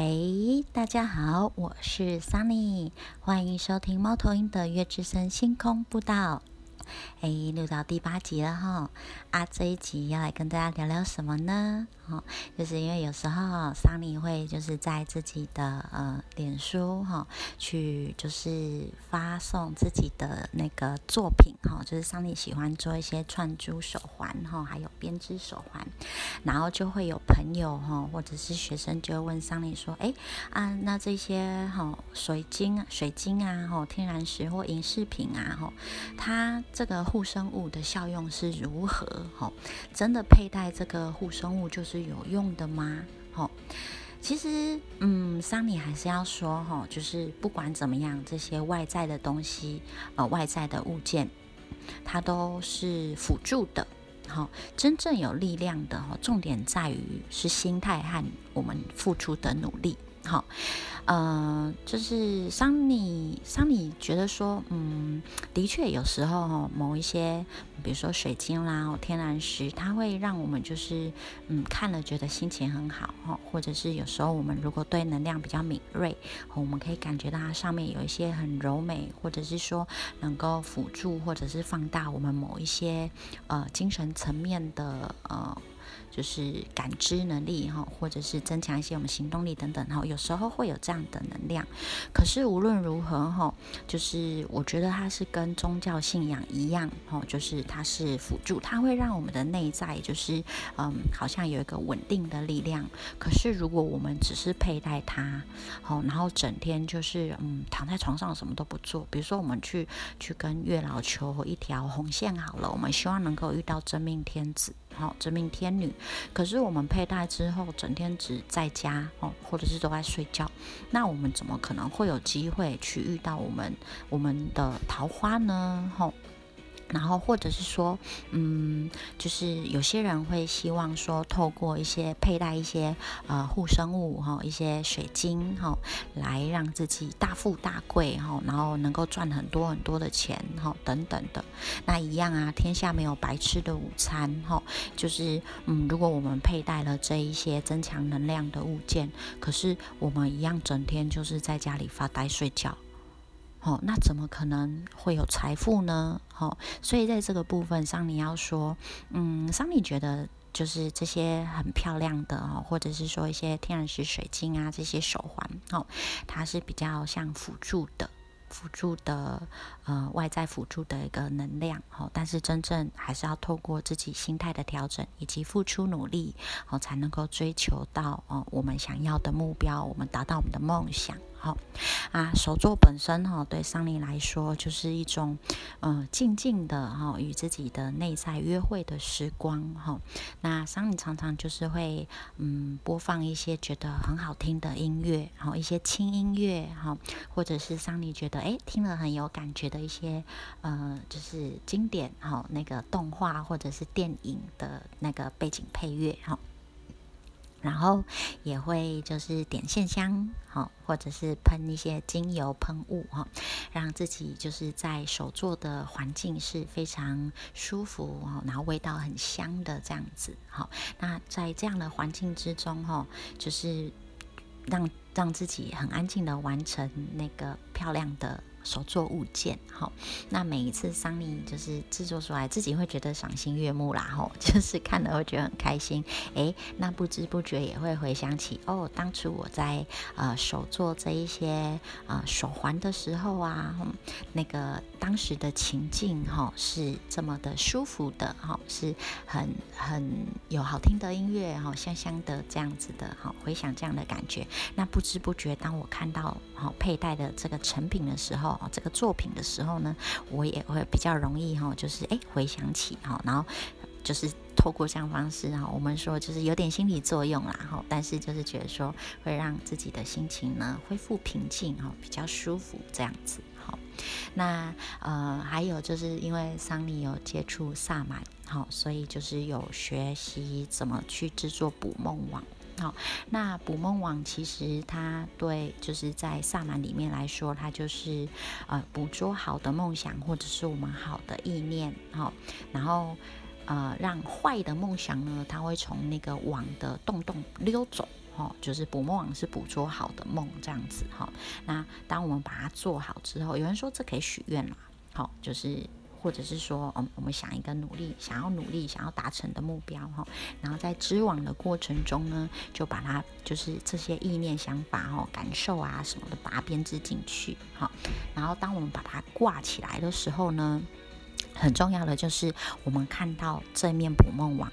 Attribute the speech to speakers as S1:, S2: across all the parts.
S1: 喂，大家好，我是 Sunny，欢迎收听猫头鹰的月之声星空步道。哎，录到第八集了哈，啊，这一集要来跟大家聊聊什么呢？哦，就是因为有时候桑尼会就是在自己的呃脸书哈，去就是发送自己的那个作品哈，就是桑尼喜欢做一些串珠手环哈，还有编织手环，然后就会有朋友哈，或者是学生就会问桑尼说，哎啊，那这些哈水晶、水晶啊，哈天然石或银饰品啊，哈，它这个护身物的效用是如何？哈，真的佩戴这个护身物就是。有用的吗？吼，其实，嗯，桑尼还是要说，吼，就是不管怎么样，这些外在的东西，呃，外在的物件，它都是辅助的，好，真正有力量的，哈，重点在于是心态和我们付出的努力，好。呃，就是桑尼，桑尼觉得说，嗯，的确有时候哈，某一些，比如说水晶啦、天然石，它会让我们就是，嗯，看了觉得心情很好哈，或者是有时候我们如果对能量比较敏锐，我们可以感觉到它上面有一些很柔美，或者是说能够辅助或者是放大我们某一些呃精神层面的呃。就是感知能力哈，或者是增强一些我们行动力等等哈，有时候会有这样的能量。可是无论如何哈，就是我觉得它是跟宗教信仰一样哈，就是它是辅助，它会让我们的内在就是嗯，好像有一个稳定的力量。可是如果我们只是佩戴它，好，然后整天就是嗯躺在床上什么都不做，比如说我们去去跟月老求一条红线好了，我们希望能够遇到真命天子。好，真命天女。可是我们佩戴之后，整天只在家哦，或者是都在睡觉，那我们怎么可能会有机会去遇到我们我们的桃花呢？吼。然后，或者是说，嗯，就是有些人会希望说，透过一些佩戴一些呃护身物哈，一些水晶哈，来让自己大富大贵哈，然后能够赚很多很多的钱哈，等等的。那一样啊，天下没有白吃的午餐哈。就是嗯，如果我们佩戴了这一些增强能量的物件，可是我们一样整天就是在家里发呆睡觉。哦，那怎么可能会有财富呢？哦，所以在这个部分上，你要说，嗯，桑尼觉得就是这些很漂亮的哦，或者是说一些天然石水晶啊，这些手环哦，它是比较像辅助的。辅助的呃外在辅助的一个能量哦，但是真正还是要透过自己心态的调整以及付出努力哦，才能够追求到哦我们想要的目标，我们达到我们的梦想。好啊，手作本身哈，对桑尼来说就是一种嗯静静的哈与自己的内在约会的时光哈。那桑尼常常就是会嗯播放一些觉得很好听的音乐，然后一些轻音乐哈，或者是桑尼觉得哎听了很有感觉的一些呃就是经典哈那个动画或者是电影的那个背景配乐哈。然后也会就是点线香，好，或者是喷一些精油喷雾，哈，让自己就是在手做的环境是非常舒服，哈，然后味道很香的这样子，好，那在这样的环境之中，哈，就是让让自己很安静的完成那个漂亮的。手做物件，好，那每一次桑尼就是制作出来，自己会觉得赏心悦目啦，吼，就是看了会觉得很开心，诶，那不知不觉也会回想起，哦，当初我在呃手做这一些呃手环的时候啊，那个当时的情境，哈，是这么的舒服的，哈，是很很有好听的音乐，哈，香香的这样子的，哈，回想这样的感觉，那不知不觉，当我看到好佩戴的这个成品的时候，哦这个作品的时候呢，我也会比较容易哈，就是哎回想起哈，然后就是透过这样方式哈，我们说就是有点心理作用啦哈，但是就是觉得说会让自己的心情呢恢复平静哈，比较舒服这样子哈。那呃还有就是因为桑尼有接触萨满哈，所以就是有学习怎么去制作捕梦网。好，那捕梦网其实它对就是在萨满里面来说，它就是呃捕捉好的梦想或者是我们好的意念，好，然后呃让坏的梦想呢，它会从那个网的洞洞溜走。哈，就是捕梦网是捕捉好的梦这样子哈。那当我们把它做好之后，有人说这可以许愿啦，好，就是或者是说，嗯，我们想一个努力，想要努力，想要达成的目标哈，然后在织网的过程中呢，就把它就是这些意念、想法哈、感受啊什么的，把它编织进去哈。然后当我们把它挂起来的时候呢，很重要的就是我们看到这面捕梦网。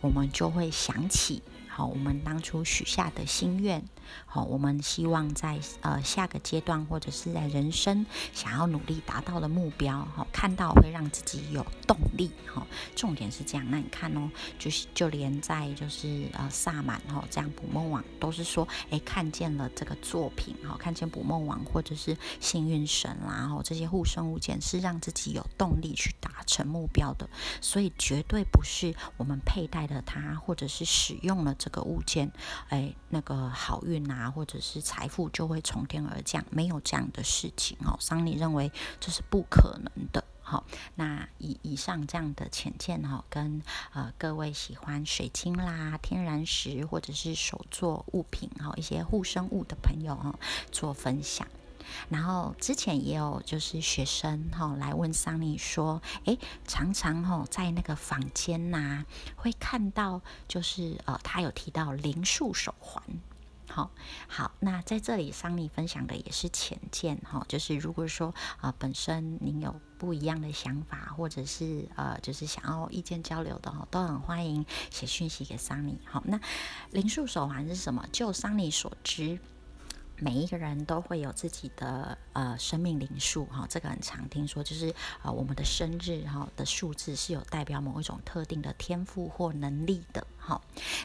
S1: 我们就会想起，好，我们当初许下的心愿。好，我们希望在呃下个阶段或者是在人生想要努力达到的目标，哈，看到会让自己有动力，哈，重点是这样。那你看哦，就是就连在就是呃萨满哈这样捕梦网都是说，哎，看见了这个作品，哈，看见捕梦网或者是幸运神啦，然后这些护身物件是让自己有动力去达成目标的，所以绝对不是我们佩戴了它或者是使用了这个物件，哎，那个好运。啊或者是财富就会从天而降，没有这样的事情哦。桑尼认为这是不可能的。好，那以以上这样的浅见哈，跟呃各位喜欢水晶啦、天然石或者是手作物品哈，一些护身物的朋友哈做分享。然后之前也有就是学生哈来问桑尼说，诶，常常哈在那个房间呐会看到就是呃他有提到灵数手环。好好，那在这里桑尼分享的也是浅见哈，就是如果说啊本身您有不一样的想法，或者是呃就是想要意见交流的哈，都很欢迎写讯息给桑尼。好，那灵数手环是什么？就桑尼所知。每一个人都会有自己的呃生命灵数哈，这个很常听说，就是呃我们的生日哈的数字是有代表某一种特定的天赋或能力的哈。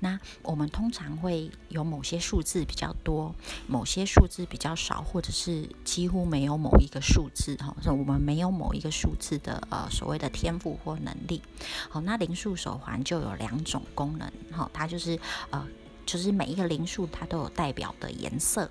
S1: 那我们通常会有某些数字比较多，某些数字比较少，或者是几乎没有某一个数字哈，说我们没有某一个数字的呃所谓的天赋或能力。好，那灵数手环就有两种功能哈，它就是呃就是每一个灵数它都有代表的颜色。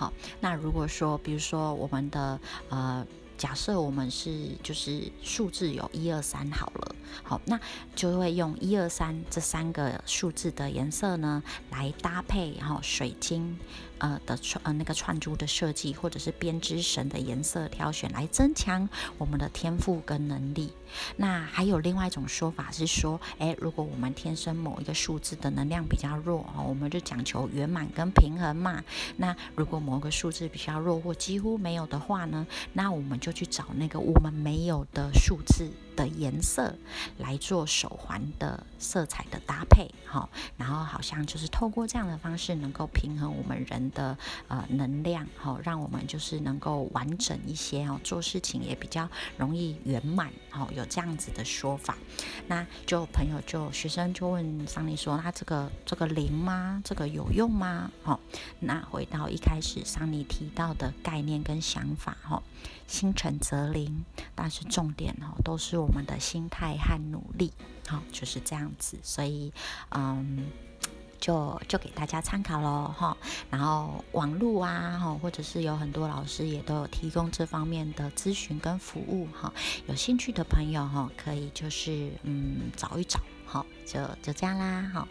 S1: 好，那如果说，比如说我们的呃，假设我们是就是数字有一二三好了，好，那就会用一二三这三个数字的颜色呢来搭配，然后水晶。呃的串呃那个串珠的设计，或者是编织绳的颜色挑选，来增强我们的天赋跟能力。那还有另外一种说法是说，诶，如果我们天生某一个数字的能量比较弱哦，我们就讲求圆满跟平衡嘛。那如果某个数字比较弱或几乎没有的话呢，那我们就去找那个我们没有的数字。的颜色来做手环的色彩的搭配，好，然后好像就是透过这样的方式，能够平衡我们人的呃能量，好，让我们就是能够完整一些，哦，做事情也比较容易圆满，哈，有这样子的说法。那就朋友就学生就问桑尼说，那这个这个灵吗？这个有用吗？好，那回到一开始桑尼提到的概念跟想法，哈。心诚则灵，但是重点哦，都是我我们的心态和努力，好，就是这样子。所以，嗯，就就给大家参考喽，哈。然后网络啊，哈，或者是有很多老师也都有提供这方面的咨询跟服务，哈。有兴趣的朋友，哈，可以就是嗯找一找。好，就就这样啦，好，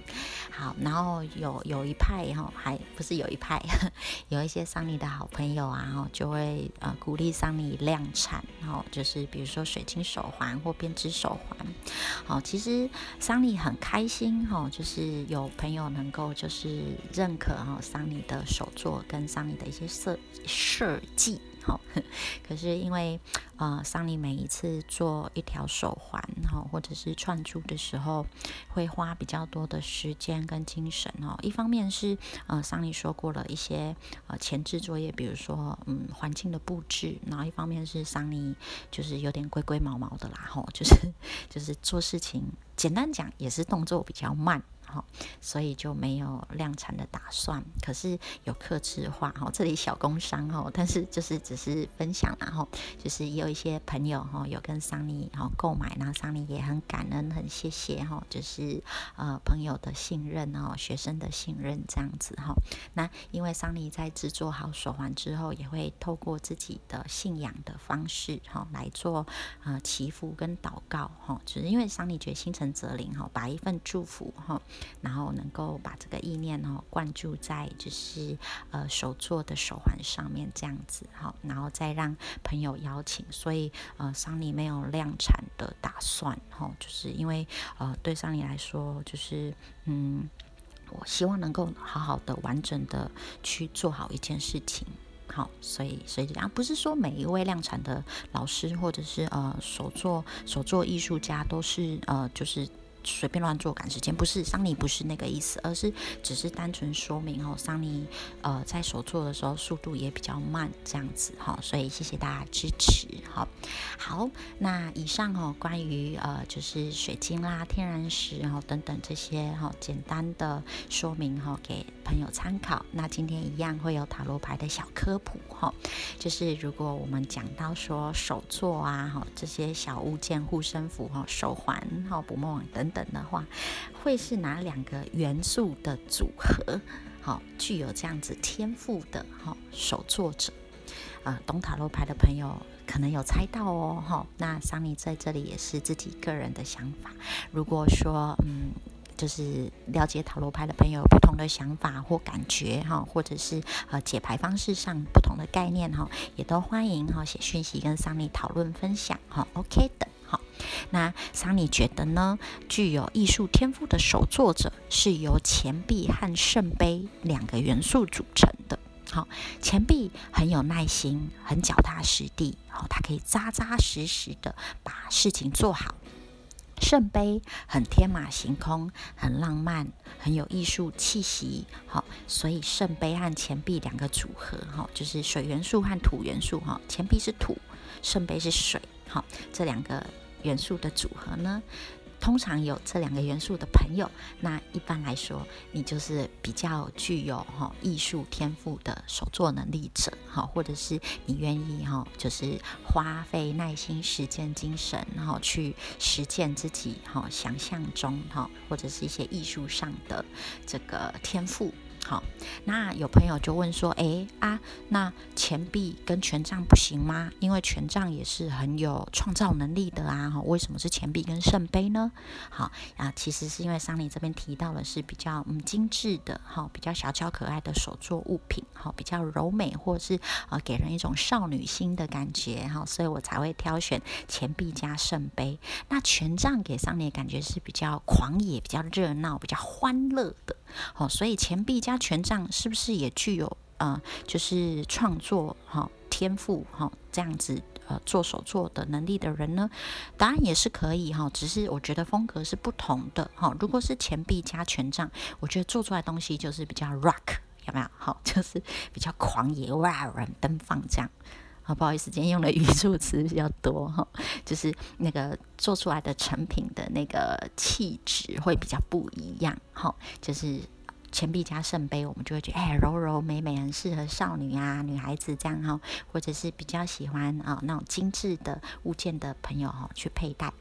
S1: 好，然后有有一派哈，还不是有一派，有一些桑尼的好朋友啊，哈，就会呃鼓励桑尼量产，然后就是比如说水晶手环或编织手环，好，其实桑尼很开心哈，就是有朋友能够就是认可哈桑尼的手作跟桑尼的一些设设计。好，可是因为呃，桑尼每一次做一条手环哈，或者是串珠的时候，会花比较多的时间跟精神哦。一方面是呃，桑尼说过了一些呃前置作业，比如说嗯环境的布置，然后一方面是桑尼就是有点龟龟毛毛的啦，吼，就是就是做事情简单讲也是动作比较慢。好，所以就没有量产的打算。可是有克制化，哈，这里小工商哈，但是就是只是分享，然后就是也有一些朋友哈，有跟桑尼然后购买，然后桑尼也很感恩，很谢谢哈，就是呃朋友的信任哦，学生的信任这样子哈。那因为桑尼在制作好手环之后，也会透过自己的信仰的方式哈来做呃祈福跟祷告哈，就是因为桑尼觉得心诚则灵哈，把一份祝福哈。然后能够把这个意念哦灌注在就是呃手做的手环上面这样子哈，然后再让朋友邀请，所以呃桑尼没有量产的打算哈，就是因为呃对桑尼来说就是嗯，我希望能够好好的完整的去做好一件事情。好，所以所以这样不是说每一位量产的老师或者是呃手作手作艺术家都是呃就是。随便乱做赶时间，不是桑尼不是那个意思，而是只是单纯说明哦，桑尼呃在手做的时候速度也比较慢这样子哈，所以谢谢大家支持哈。好，那以上哦关于呃就是水晶啦、天然石然后等等这些哈简单的说明哈给朋友参考。那今天一样会有塔罗牌的小科普哈，就是如果我们讲到说手作啊哈这些小物件护身符哈手环哈捕梦网等。等的话，会是哪两个元素的组合？好，具有这样子天赋的哈手作者，啊，懂塔罗牌的朋友可能有猜到哦，哈。那桑尼在这里也是自己个人的想法。如果说嗯，就是了解塔罗牌的朋友不同的想法或感觉哈，或者是呃解牌方式上不同的概念哈，也都欢迎哈写讯息跟桑尼讨论分享哈。OK 的。好，那桑尼觉得呢？具有艺术天赋的手作者是由钱币和圣杯两个元素组成的。好，钱币很有耐心，很脚踏实地，好，它可以扎扎实实的把事情做好。圣杯很天马行空，很浪漫，很有艺术气息。好，所以圣杯和钱币两个组合，哈，就是水元素和土元素。哈，钱币是土，圣杯是水。好，这两个元素的组合呢，通常有这两个元素的朋友，那一般来说，你就是比较具有哈艺术天赋的手作能力者，哈，或者是你愿意哈，就是花费耐心、时间、精神，然后去实践自己哈想象中哈，或者是一些艺术上的这个天赋。好，那有朋友就问说：“哎啊，那钱币跟权杖不行吗？因为权杖也是很有创造能力的啊，哈，为什么是钱币跟圣杯呢？”好啊，其实是因为桑尼这边提到的是比较嗯精致的，哈，比较小巧可爱的手作物品，哈，比较柔美或者是呃给人一种少女心的感觉，哈，所以我才会挑选钱币加圣杯。那权杖给桑尼感觉是比较狂野、比较热闹、比较欢乐的，好，所以钱币加权杖是不是也具有呃，就是创作哈天赋哈这样子呃做手作的能力的人呢？当然也是可以哈，只是我觉得风格是不同的哈。如果是钱币加权杖，我觉得做出来东西就是比较 rock，有没有？好，就是比较狂野哇，人奔放这样。啊，不好意思，今天用的语助词比较多哈，就是那个做出来的成品的那个气质会比较不一样哈，就是。钱币加圣杯，我们就会觉得哎，柔柔美美，很适合少女啊、女孩子这样哈，或者是比较喜欢啊那种精致的物件的朋友哈去佩戴。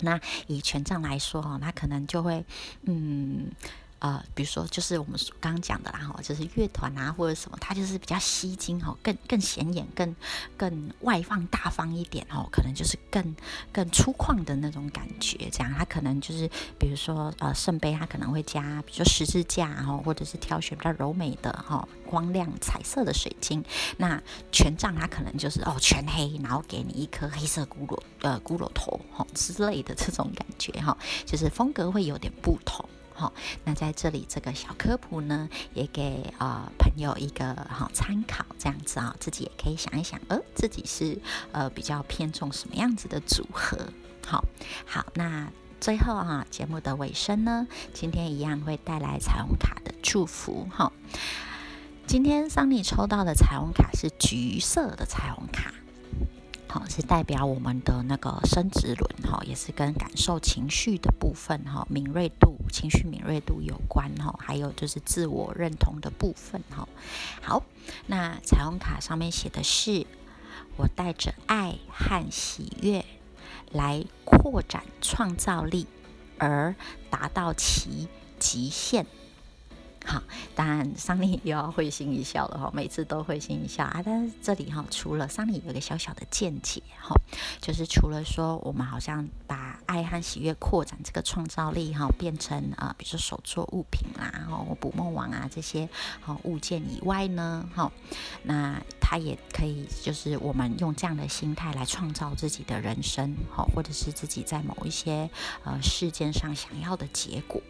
S1: 那以权杖来说哈，那可能就会嗯。呃，比如说，就是我们刚刚讲的啦，哈，就是乐团啊，或者什么，它就是比较吸睛哈，更更显眼，更更外放大方一点哈，可能就是更更粗犷的那种感觉。这样，它可能就是，比如说，呃，圣杯它可能会加，比如说十字架哈，或者是挑选比较柔美的哈，光亮彩色的水晶。那权杖它可能就是哦，全黑，然后给你一颗黑色骷髅呃骷髅头哈之类的这种感觉哈，就是风格会有点不同。好，那在这里这个小科普呢，也给呃朋友一个好参考，这样子啊，自己也可以想一想，呃，自己是呃比较偏重什么样子的组合。好，好，那最后啊，节目的尾声呢，今天一样会带来彩虹卡的祝福。哈，今天桑尼抽到的彩虹卡是橘色的彩虹卡。好，是代表我们的那个生殖轮，哈，也是跟感受情绪的部分，哈，敏锐度、情绪敏锐度有关，哈，还有就是自我认同的部分，哈。好，那彩虹卡上面写的是，我带着爱和喜悦来扩展创造力，而达到其极限。好，当然桑尼又要会心一笑了哈，每次都会心一笑啊。但是这里哈，除了桑尼有个小小的见解哈，就是除了说我们好像把爱和喜悦扩展这个创造力哈，变成啊，比如说手作物品啦，然后捕梦网啊这些好物件以外呢，哈，那它也可以就是我们用这样的心态来创造自己的人生哈，或者是自己在某一些呃事件上想要的结果。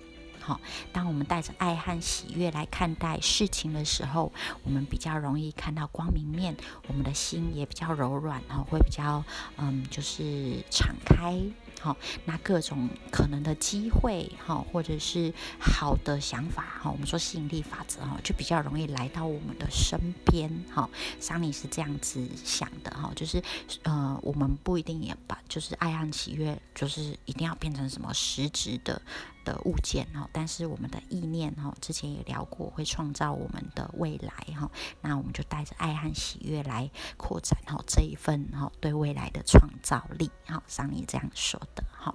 S1: 好，当我们带着爱和喜悦来看待事情的时候，我们比较容易看到光明面，我们的心也比较柔软，哈，会比较嗯，就是敞开。好，那各种可能的机会，哈，或者是好的想法，哈，我们说吸引力法则，哈，就比较容易来到我们的身边，哈。桑尼是这样子想的，哈，就是呃，我们不一定也把就是爱和喜悦，就是一定要变成什么实质的的物件，哈。但是我们的意念，哈，之前也聊过，会创造我们的未来，哈。那我们就带着爱和喜悦来扩展，哈，这一份，哈，对未来的创造力，哈。桑尼这样说。的哈，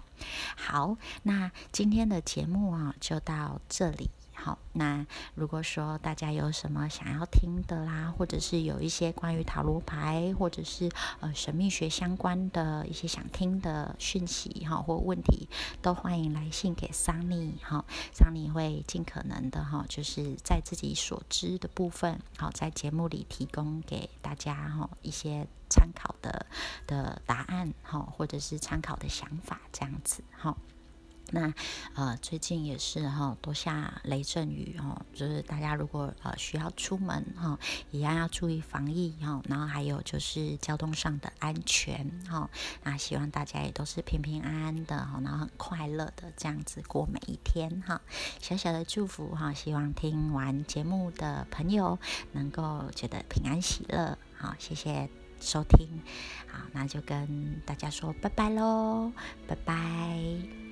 S1: 好，那今天的节目啊，就到这里。好，那如果说大家有什么想要听的啦，或者是有一些关于塔罗牌，或者是呃神秘学相关的一些想听的讯息哈，或问题，都欢迎来信给桑尼哈，桑尼会尽可能的哈，就是在自己所知的部分，好，在节目里提供给大家哈一些参考的的答案哈，或者是参考的想法这样子哈。那呃，最近也是哈，多下雷阵雨哈，就是大家如果呃需要出门哈，一样要注意防疫哈。然后还有就是交通上的安全哈。那希望大家也都是平平安安的哈，然后很快乐的这样子过每一天哈。小小的祝福哈，希望听完节目的朋友能够觉得平安喜乐好，谢谢收听，好，那就跟大家说拜拜喽，拜拜。